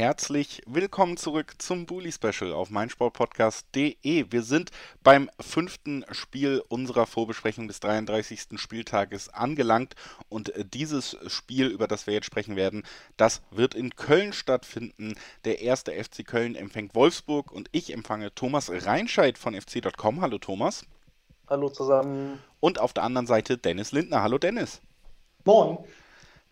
Herzlich willkommen zurück zum Bully Special auf meinsportpodcast.de. Wir sind beim fünften Spiel unserer Vorbesprechung des 33. Spieltages angelangt und dieses Spiel, über das wir jetzt sprechen werden, das wird in Köln stattfinden. Der erste FC Köln empfängt Wolfsburg und ich empfange Thomas Reinscheid von fc.com. Hallo Thomas. Hallo zusammen. Und auf der anderen Seite Dennis Lindner. Hallo Dennis. Moin.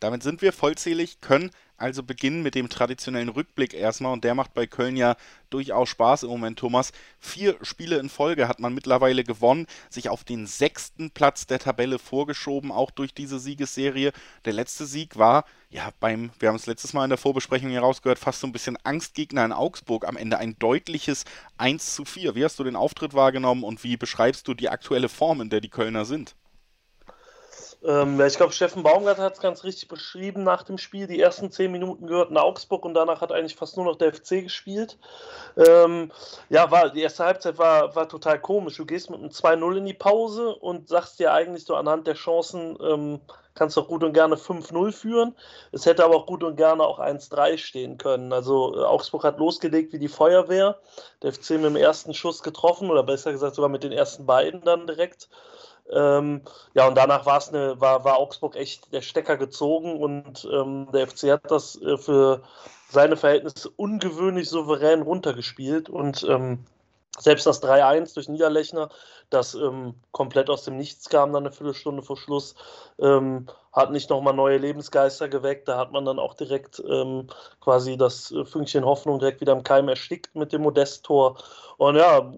Damit sind wir vollzählig, können also beginnen mit dem traditionellen Rückblick erstmal und der macht bei Köln ja durchaus Spaß im Moment, Thomas. Vier Spiele in Folge hat man mittlerweile gewonnen, sich auf den sechsten Platz der Tabelle vorgeschoben, auch durch diese Siegesserie. Der letzte Sieg war, ja, beim, wir haben es letztes Mal in der Vorbesprechung herausgehört, fast so ein bisschen Angstgegner in Augsburg. Am Ende ein deutliches 1 zu 4. Wie hast du den Auftritt wahrgenommen und wie beschreibst du die aktuelle Form, in der die Kölner sind? Ähm, ja, ich glaube, Steffen Baumgart hat es ganz richtig beschrieben nach dem Spiel. Die ersten zehn Minuten gehörten Augsburg und danach hat eigentlich fast nur noch der FC gespielt. Ähm, ja, war, die erste Halbzeit war, war total komisch. Du gehst mit einem 2-0 in die Pause und sagst dir eigentlich so anhand der Chancen, ähm, kannst auch gut und gerne 5-0 führen. Es hätte aber auch gut und gerne auch 1-3 stehen können. Also äh, Augsburg hat losgelegt wie die Feuerwehr. Der FC mit dem ersten Schuss getroffen oder besser gesagt sogar mit den ersten beiden dann direkt. Ähm, ja, und danach eine, war, war Augsburg echt der Stecker gezogen und ähm, der FC hat das äh, für seine Verhältnisse ungewöhnlich souverän runtergespielt und ähm, selbst das 3-1 durch Niederlechner, das ähm, komplett aus dem Nichts kam, dann eine Viertelstunde vor Schluss, ähm, hat nicht nochmal neue Lebensgeister geweckt. Da hat man dann auch direkt ähm, quasi das äh, Fünkchen Hoffnung direkt wieder im Keim erstickt mit dem Modesttor. Und ja,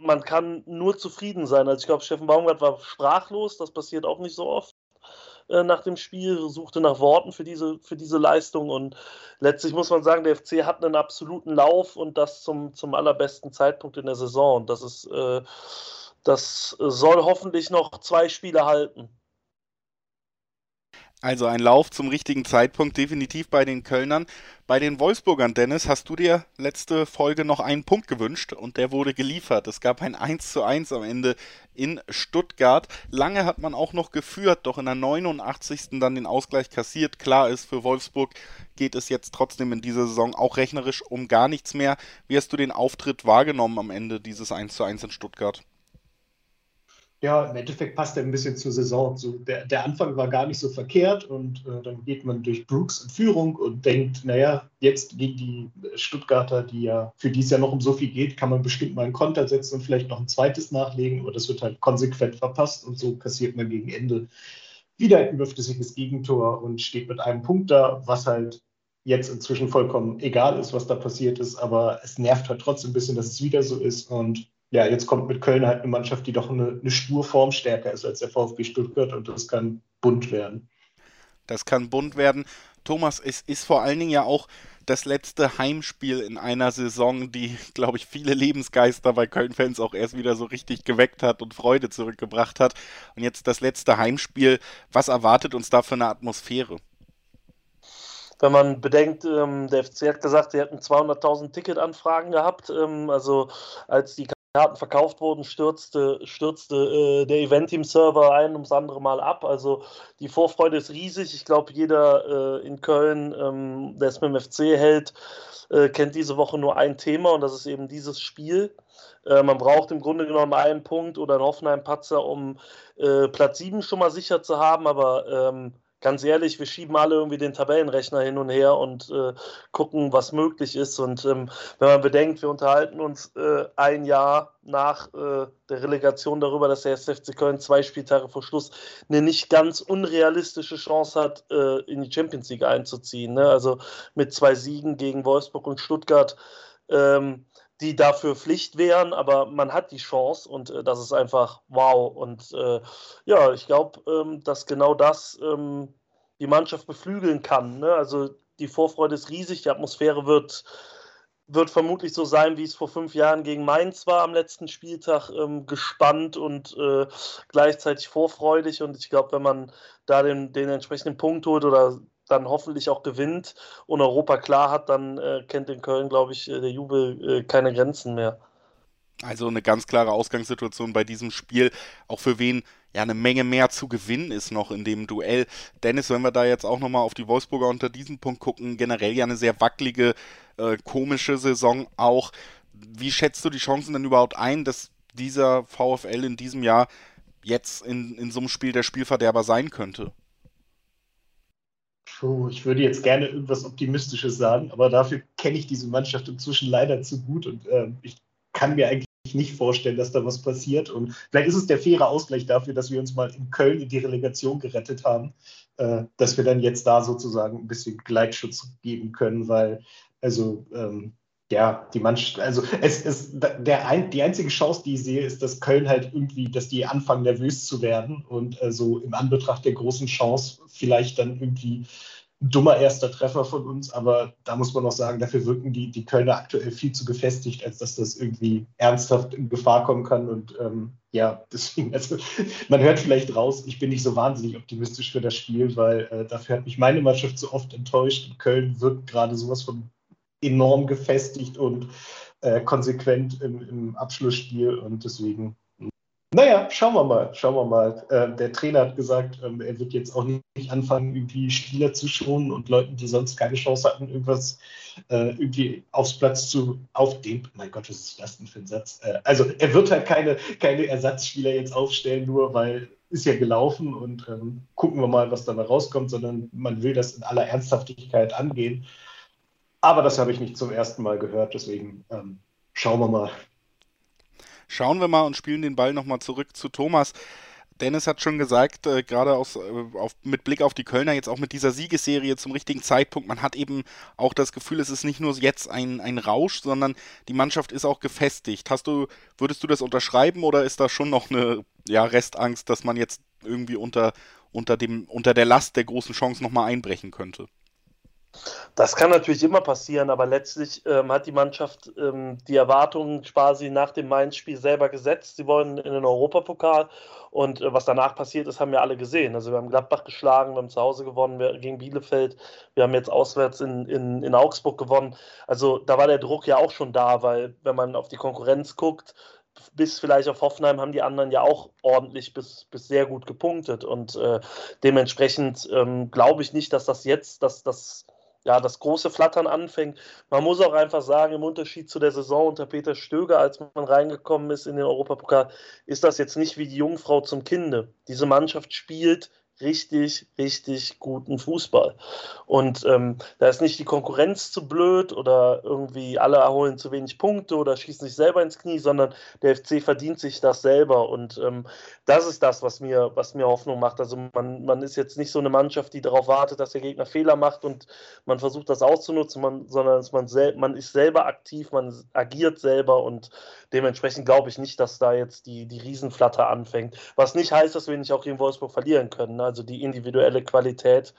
man kann nur zufrieden sein. Also ich glaube, Steffen Baumgart war sprachlos, das passiert auch nicht so oft. Äh, nach dem Spiel, suchte nach Worten für diese, für diese Leistung und letztlich muss man sagen, der FC hat einen absoluten Lauf und das zum, zum allerbesten Zeitpunkt in der Saison. Und das ist, äh, das soll hoffentlich noch zwei Spiele halten. Also ein Lauf zum richtigen Zeitpunkt, definitiv bei den Kölnern. Bei den Wolfsburgern, Dennis, hast du dir letzte Folge noch einen Punkt gewünscht und der wurde geliefert. Es gab ein 1 zu 1 am Ende in Stuttgart. Lange hat man auch noch geführt, doch in der 89. dann den Ausgleich kassiert. Klar ist, für Wolfsburg geht es jetzt trotzdem in dieser Saison auch rechnerisch um gar nichts mehr. Wie hast du den Auftritt wahrgenommen am Ende dieses 1 zu 1 in Stuttgart? Ja, im Endeffekt passt er ein bisschen zur Saison. So, der, der Anfang war gar nicht so verkehrt und äh, dann geht man durch Brooks in Führung und denkt, naja, jetzt gegen die Stuttgarter, die ja, für die es ja noch um so viel geht, kann man bestimmt mal einen Konter setzen und vielleicht noch ein zweites nachlegen, aber das wird halt konsequent verpasst und so kassiert man gegen Ende wieder ein überflüssiges Gegentor und steht mit einem Punkt da, was halt jetzt inzwischen vollkommen egal ist, was da passiert ist, aber es nervt halt trotzdem ein bisschen, dass es wieder so ist und ja, jetzt kommt mit Köln halt eine Mannschaft, die doch eine, eine Spur formstärker ist als der VfB Stuttgart und das kann bunt werden. Das kann bunt werden. Thomas, es ist vor allen Dingen ja auch das letzte Heimspiel in einer Saison, die, glaube ich, viele Lebensgeister bei Köln-Fans auch erst wieder so richtig geweckt hat und Freude zurückgebracht hat. Und jetzt das letzte Heimspiel. Was erwartet uns da für eine Atmosphäre? wenn man bedenkt, ähm, der FC hat gesagt, sie hätten 200.000 Ticketanfragen gehabt. Ähm, also als die Karten verkauft wurden, stürzte, stürzte äh, der Event-Team-Server ein ums andere Mal ab. Also die Vorfreude ist riesig. Ich glaube, jeder äh, in Köln, ähm, der es mit dem FC hält, äh, kennt diese Woche nur ein Thema und das ist eben dieses Spiel. Äh, man braucht im Grunde genommen einen Punkt oder einen Hoffenheim-Patzer, um äh, Platz 7 schon mal sicher zu haben, aber ähm, ganz ehrlich, wir schieben alle irgendwie den Tabellenrechner hin und her und äh, gucken, was möglich ist. Und ähm, wenn man bedenkt, wir unterhalten uns äh, ein Jahr nach äh, der Relegation darüber, dass der SFC Köln zwei Spieltage vor Schluss eine nicht ganz unrealistische Chance hat, äh, in die Champions League einzuziehen. Ne? Also mit zwei Siegen gegen Wolfsburg und Stuttgart. Ähm, die dafür Pflicht wären, aber man hat die Chance und äh, das ist einfach wow. Und äh, ja, ich glaube, ähm, dass genau das ähm, die Mannschaft beflügeln kann. Ne? Also die Vorfreude ist riesig, die Atmosphäre wird, wird vermutlich so sein, wie es vor fünf Jahren gegen Mainz war am letzten Spieltag, ähm, gespannt und äh, gleichzeitig vorfreudig. Und ich glaube, wenn man da den, den entsprechenden Punkt holt oder dann hoffentlich auch gewinnt und Europa klar hat, dann äh, kennt in Köln, glaube ich, äh, der Jubel äh, keine Grenzen mehr. Also eine ganz klare Ausgangssituation bei diesem Spiel, auch für wen ja eine Menge mehr zu gewinnen ist noch in dem Duell. Dennis, wenn wir da jetzt auch nochmal auf die Wolfsburger unter diesem Punkt gucken, generell ja eine sehr wackelige, äh, komische Saison auch. Wie schätzt du die Chancen denn überhaupt ein, dass dieser VfL in diesem Jahr jetzt in, in so einem Spiel der Spielverderber sein könnte? Puh, ich würde jetzt gerne irgendwas Optimistisches sagen, aber dafür kenne ich diese Mannschaft inzwischen leider zu gut und äh, ich kann mir eigentlich nicht vorstellen, dass da was passiert. Und vielleicht ist es der faire Ausgleich dafür, dass wir uns mal in Köln in die Relegation gerettet haben, äh, dass wir dann jetzt da sozusagen ein bisschen Gleitschutz geben können, weil also ähm, ja, die Mannschaft, also es ist der ein, die einzige Chance, die ich sehe, ist, dass Köln halt irgendwie, dass die anfangen nervös zu werden und äh, so im Anbetracht der großen Chance vielleicht dann irgendwie ein dummer erster Treffer von uns, aber da muss man auch sagen, dafür wirken die, die Kölner aktuell viel zu gefestigt, als dass das irgendwie ernsthaft in Gefahr kommen kann. Und ähm, ja, deswegen, also man hört vielleicht raus, ich bin nicht so wahnsinnig optimistisch für das Spiel, weil äh, dafür hat mich meine Mannschaft so oft enttäuscht. Und Köln wirkt gerade sowas von enorm gefestigt und äh, konsequent im, im, Abschlussspiel und deswegen, naja, schauen wir mal, schauen wir mal. Äh, der Trainer hat gesagt, ähm, er wird jetzt auch nicht anfangen, irgendwie Spieler zu schonen und Leuten, die sonst keine Chance hatten, irgendwas äh, irgendwie aufs Platz zu, auf dem, mein Gott, was ist das denn für ein Satz? Äh, also er wird halt keine, keine Ersatzspieler jetzt aufstellen, nur weil ist ja gelaufen und ähm, gucken wir mal, was dabei rauskommt, sondern man will das in aller Ernsthaftigkeit angehen. Aber das habe ich nicht zum ersten Mal gehört, deswegen ähm, schauen wir mal. Schauen wir mal und spielen den Ball nochmal zurück zu Thomas. Dennis hat schon gesagt, äh, gerade aus, äh, auf, mit Blick auf die Kölner, jetzt auch mit dieser Siegesserie zum richtigen Zeitpunkt, man hat eben auch das Gefühl, es ist nicht nur jetzt ein, ein Rausch, sondern die Mannschaft ist auch gefestigt. Hast du, würdest du das unterschreiben oder ist da schon noch eine ja, Restangst, dass man jetzt irgendwie unter, unter, dem, unter der Last der großen Chance nochmal einbrechen könnte? Das kann natürlich immer passieren, aber letztlich ähm, hat die Mannschaft ähm, die Erwartungen quasi nach dem Mainz-Spiel selber gesetzt. Sie wollen in den Europapokal und äh, was danach passiert ist, haben wir alle gesehen. Also wir haben Gladbach geschlagen, wir haben zu Hause gewonnen wir, gegen Bielefeld, wir haben jetzt auswärts in, in, in Augsburg gewonnen. Also da war der Druck ja auch schon da, weil wenn man auf die Konkurrenz guckt, bis vielleicht auf Hoffenheim haben die anderen ja auch ordentlich bis, bis sehr gut gepunktet. Und äh, dementsprechend ähm, glaube ich nicht, dass das jetzt, dass das ja, das große Flattern anfängt. Man muss auch einfach sagen, im Unterschied zu der Saison unter Peter Stöger, als man reingekommen ist in den Europapokal, ist das jetzt nicht wie die Jungfrau zum Kinde. Diese Mannschaft spielt richtig, richtig guten Fußball. Und ähm, da ist nicht die Konkurrenz zu blöd oder irgendwie alle erholen zu wenig Punkte oder schießen sich selber ins Knie, sondern der FC verdient sich das selber. Und ähm, das ist das, was mir, was mir Hoffnung macht. Also man, man ist jetzt nicht so eine Mannschaft, die darauf wartet, dass der Gegner Fehler macht und man versucht das auszunutzen, man, sondern man, sel man ist selber aktiv, man agiert selber und dementsprechend glaube ich nicht, dass da jetzt die, die Riesenflatter anfängt. Was nicht heißt, dass wir nicht auch gegen Wolfsburg verlieren können. Ne? Also die individuelle Qualität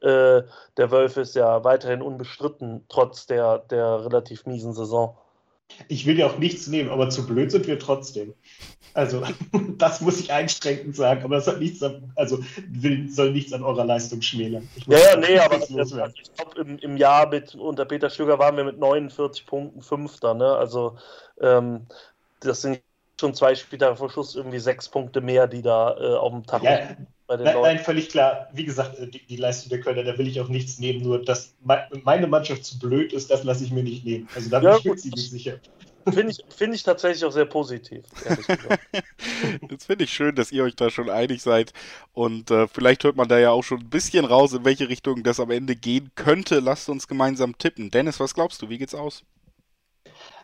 äh, der Wölfe ist ja weiterhin unbestritten, trotz der, der relativ miesen Saison. Ich will ja auch nichts nehmen, aber zu blöd sind wir trotzdem. Also, das muss ich einschränkend sagen, aber das hat nichts an, also will, soll nichts an eurer Leistung schmälern. Ja, ja, nee, aber also ich glaube, im, im Jahr mit, unter Peter Stöger waren wir mit 49 Punkten Fünfter, ne? Also, ähm, das sind schon zwei Spiele vor Schluss irgendwie sechs Punkte mehr, die da äh, auf dem Tag ja, bei den nein, nein, völlig klar. Wie gesagt, äh, die, die, Leistung der Kölner, da will ich auch nichts nehmen. Nur, dass meine Mannschaft zu blöd ist, das lasse ich mir nicht nehmen. Also da bin ja, ich ziemlich sicher. Finde ich, find ich tatsächlich auch sehr positiv. Jetzt finde ich schön, dass ihr euch da schon einig seid. Und äh, vielleicht hört man da ja auch schon ein bisschen raus, in welche Richtung das am Ende gehen könnte. Lasst uns gemeinsam tippen. Dennis, was glaubst du? Wie geht's aus?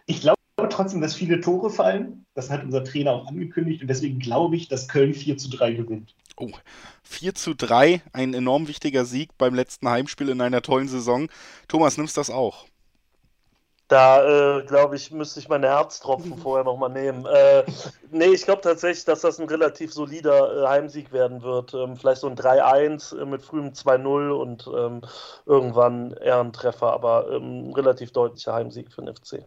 Ich glaube trotzdem, dass viele Tore fallen. Das hat unser Trainer auch angekündigt. Und deswegen glaube ich, dass Köln 4 zu 3 gewinnt. Oh, 4 zu 3, ein enorm wichtiger Sieg beim letzten Heimspiel in einer tollen Saison. Thomas, nimmst du das auch? Da, äh, glaube ich, müsste ich meine Herztropfen vorher nochmal nehmen. Äh, nee, ich glaube tatsächlich, dass das ein relativ solider äh, Heimsieg werden wird. Ähm, vielleicht so ein 3-1 äh, mit frühem 2-0 und ähm, irgendwann eher ein Treffer, aber ähm, relativ deutlicher Heimsieg für den FC.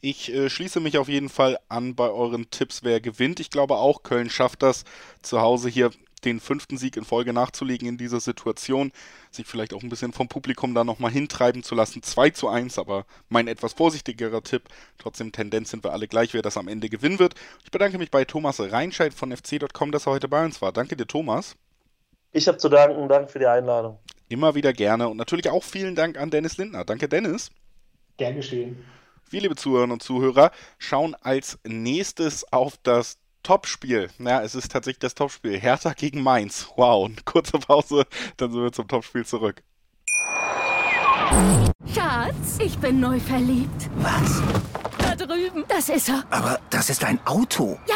Ich äh, schließe mich auf jeden Fall an bei euren Tipps, wer gewinnt. Ich glaube auch, Köln schafft das zu Hause hier den fünften Sieg in Folge nachzulegen in dieser Situation, sich vielleicht auch ein bisschen vom Publikum da nochmal hintreiben zu lassen. 2 zu 1, aber mein etwas vorsichtigerer Tipp. Trotzdem Tendenz sind wir alle gleich, wer das am Ende gewinnen wird. Ich bedanke mich bei Thomas Reinscheid von fc.com, dass er heute bei uns war. Danke dir, Thomas. Ich habe zu danken. Danke für die Einladung. Immer wieder gerne. Und natürlich auch vielen Dank an Dennis Lindner. Danke, Dennis. Gern geschehen. Wir, liebe Zuhörerinnen und Zuhörer, schauen als nächstes auf das Topspiel. Ja, es ist tatsächlich das Topspiel. Hertha gegen Mainz. Wow, eine kurze Pause, dann sind wir zum Topspiel zurück. Schatz, ich bin neu verliebt. Was? Da drüben. Das ist er. Aber das ist ein Auto. Ja,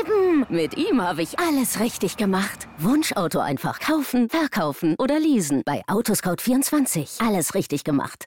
eben. Mit ihm habe ich alles richtig gemacht. Wunschauto einfach kaufen, verkaufen oder leasen. Bei Autoscout24. Alles richtig gemacht.